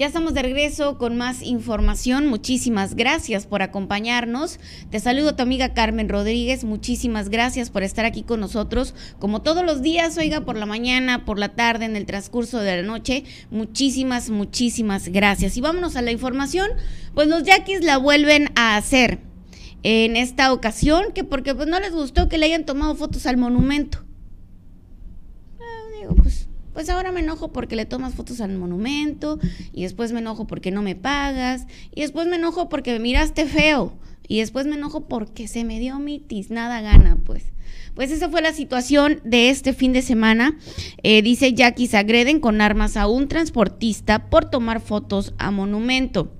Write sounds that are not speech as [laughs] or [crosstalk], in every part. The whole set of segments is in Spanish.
Ya estamos de regreso con más información. Muchísimas gracias por acompañarnos. Te saludo tu amiga Carmen Rodríguez. Muchísimas gracias por estar aquí con nosotros. Como todos los días, oiga, por la mañana, por la tarde, en el transcurso de la noche. Muchísimas, muchísimas gracias. Y vámonos a la información. Pues los yaquis la vuelven a hacer en esta ocasión, que porque pues no les gustó que le hayan tomado fotos al monumento. Pues ahora me enojo porque le tomas fotos al monumento y después me enojo porque no me pagas y después me enojo porque me miraste feo y después me enojo porque se me dio mitis, nada gana, pues. Pues esa fue la situación de este fin de semana. Eh, dice Jackie, se agreden con armas a un transportista por tomar fotos a monumento.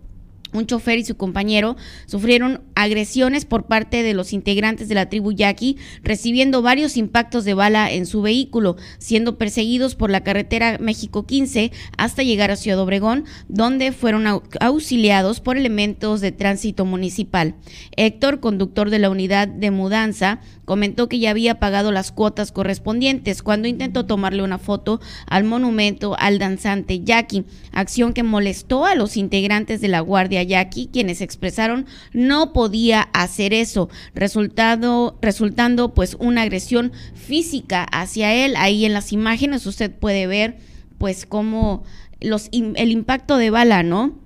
Un chofer y su compañero sufrieron agresiones por parte de los integrantes de la tribu Yaqui, recibiendo varios impactos de bala en su vehículo, siendo perseguidos por la carretera México 15 hasta llegar a Ciudad Obregón, donde fueron auxiliados por elementos de tránsito municipal. Héctor, conductor de la unidad de mudanza, comentó que ya había pagado las cuotas correspondientes cuando intentó tomarle una foto al monumento al danzante Jackie, acción que molestó a los integrantes de la Guardia Jackie, quienes expresaron no podía hacer eso, resultado, resultando pues una agresión física hacia él. Ahí en las imágenes usted puede ver pues cómo los, el impacto de bala, ¿no?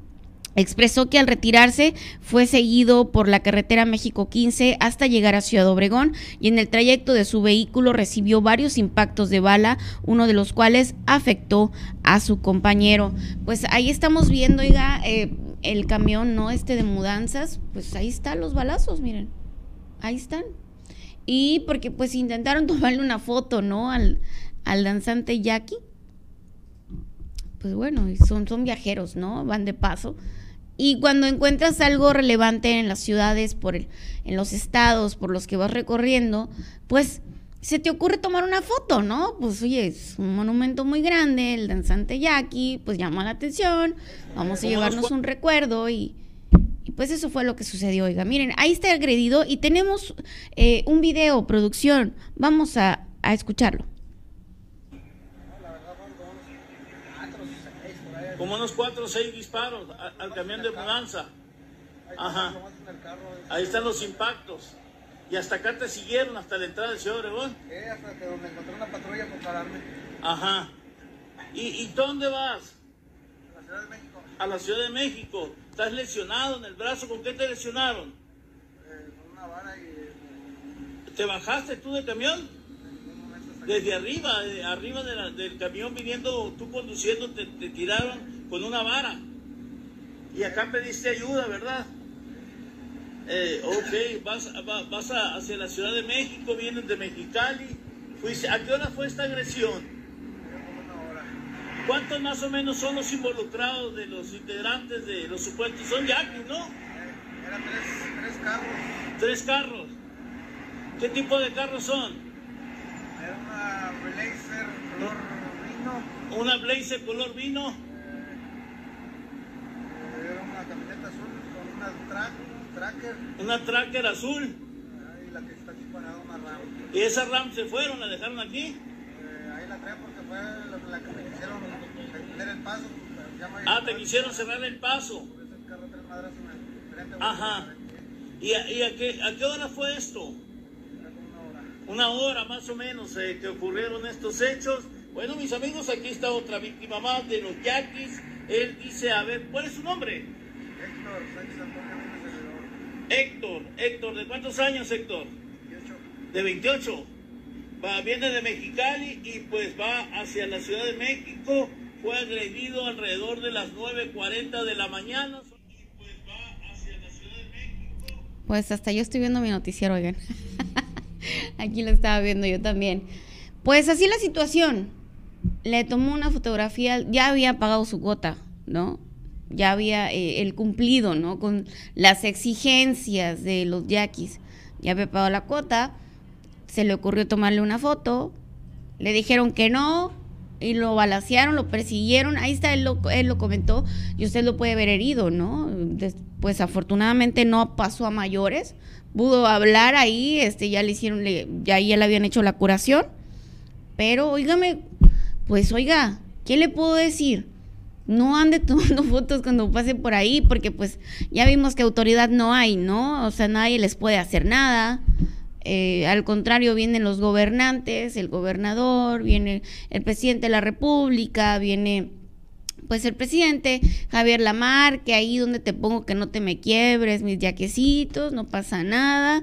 Expresó que al retirarse fue seguido por la carretera México 15 hasta llegar a Ciudad Obregón y en el trayecto de su vehículo recibió varios impactos de bala, uno de los cuales afectó a su compañero. Pues ahí estamos viendo, oiga, eh, el camión, ¿no? Este de mudanzas, pues ahí están los balazos, miren, ahí están. Y porque pues intentaron [laughs] tomarle una foto, ¿no? Al, al danzante Jackie. Pues bueno, son, son viajeros, ¿no? Van de paso y cuando encuentras algo relevante en las ciudades, por el, en los estados por los que vas recorriendo, pues se te ocurre tomar una foto, ¿no? Pues oye, es un monumento muy grande, el danzante Jackie, pues llama la atención, vamos a llevarnos un recuerdo y, pues eso fue lo que sucedió. Oiga, miren, ahí está agredido y tenemos eh, un video, producción, vamos a, a escucharlo. como unos cuatro o seis disparos al, camión de mudanza. Ajá. Ahí están los impactos. Y hasta acá te siguieron, hasta la entrada de Ciudad Obregón. Eh, hasta que donde encontré una patrulla por pararme. Ajá. ¿Y, ¿Y dónde vas? A la Ciudad de México. A la Ciudad de México. ¿Estás lesionado en el brazo? ¿Con qué te lesionaron? Eh, con una vara y... Eh, ¿Te bajaste tú del camión? Desde arriba, arriba del camión viniendo, tú conduciendo, te, tiraron con una vara. Y acá pediste ayuda, ¿verdad? Eh, ok, vas, vas hacia la Ciudad de México, vienen de Mexicali. Fuiste, ¿A qué hora fue esta agresión? ¿Cuántos más o menos son los involucrados de los integrantes de los supuestos? Son yaquis, ¿no? Eran tres, tres carros. ¿Tres carros? ¿Qué tipo de carros son? Era una Blazer color vino. ¿Una Blazer color vino? Eh, era una camioneta azul con una tra tracker. ¿Una tracker azul? y la que está aquí parada, una RAM. ¿Y esa RAM se fueron? ¿La dejaron aquí? Eh, ahí la traía porque fue la, que me quisieron el paso. Ah, te quisieron cerrar el paso. Por eso el carro tres madras en el Ajá. ¿Y, a, y a, qué, a qué hora fue esto? una hora más o menos eh, que ocurrieron estos hechos. Bueno, mis amigos, aquí está otra víctima más de los yaquis. Él dice, a ver, ¿cuál es su nombre? Héctor Sánchez Antonio Héctor, Héctor, ¿de cuántos años, Héctor? 28. De 28. Va, viene de Mexicali y pues va hacia la Ciudad de México. Fue agredido alrededor de las 9.40 de la mañana. Y pues va hacia la Ciudad de México. Pues hasta yo estoy viendo mi noticiero, oigan. [laughs] Aquí lo estaba viendo yo también. Pues así la situación. Le tomó una fotografía, ya había pagado su cuota, ¿no? Ya había eh, el cumplido, ¿no? Con las exigencias de los yaquis. Ya había pagado la cuota, se le ocurrió tomarle una foto, le dijeron que no, y lo balacearon, lo persiguieron, ahí está, él lo, él lo comentó, y usted lo puede ver herido, ¿no? pues afortunadamente no pasó a mayores, pudo hablar ahí, este, ya le hicieron, ya, ya le habían hecho la curación, pero óigame, pues oiga, ¿qué le puedo decir? No ande [laughs] tomando fotos cuando pase por ahí, porque pues ya vimos que autoridad no hay, ¿no? O sea, nadie les puede hacer nada. Eh, al contrario, vienen los gobernantes, el gobernador, viene el presidente de la República, viene pues el presidente Javier Lamar, que ahí donde te pongo que no te me quiebres mis yaquecitos, no pasa nada.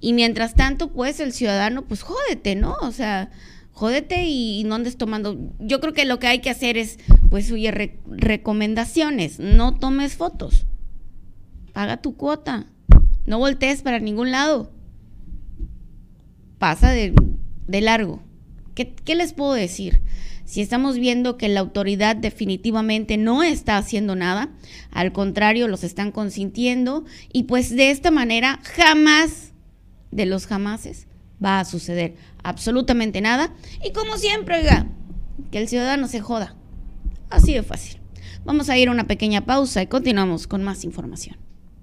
Y mientras tanto, pues el ciudadano, pues jódete, ¿no? O sea, jódete y, no andes tomando. Yo creo que lo que hay que hacer es, pues, oye, recomendaciones. No tomes fotos. Paga tu cuota. No voltees para ningún lado. Pasa de, largo. ¿Qué, ¿Qué les puedo decir? Si estamos viendo que la autoridad definitivamente no está haciendo nada, al contrario, los están consintiendo y pues de esta manera jamás de los jamases va a suceder absolutamente nada. Y como siempre, oiga, que el ciudadano se joda. Así de fácil. Vamos a ir a una pequeña pausa y continuamos con más información.